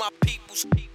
my peoples.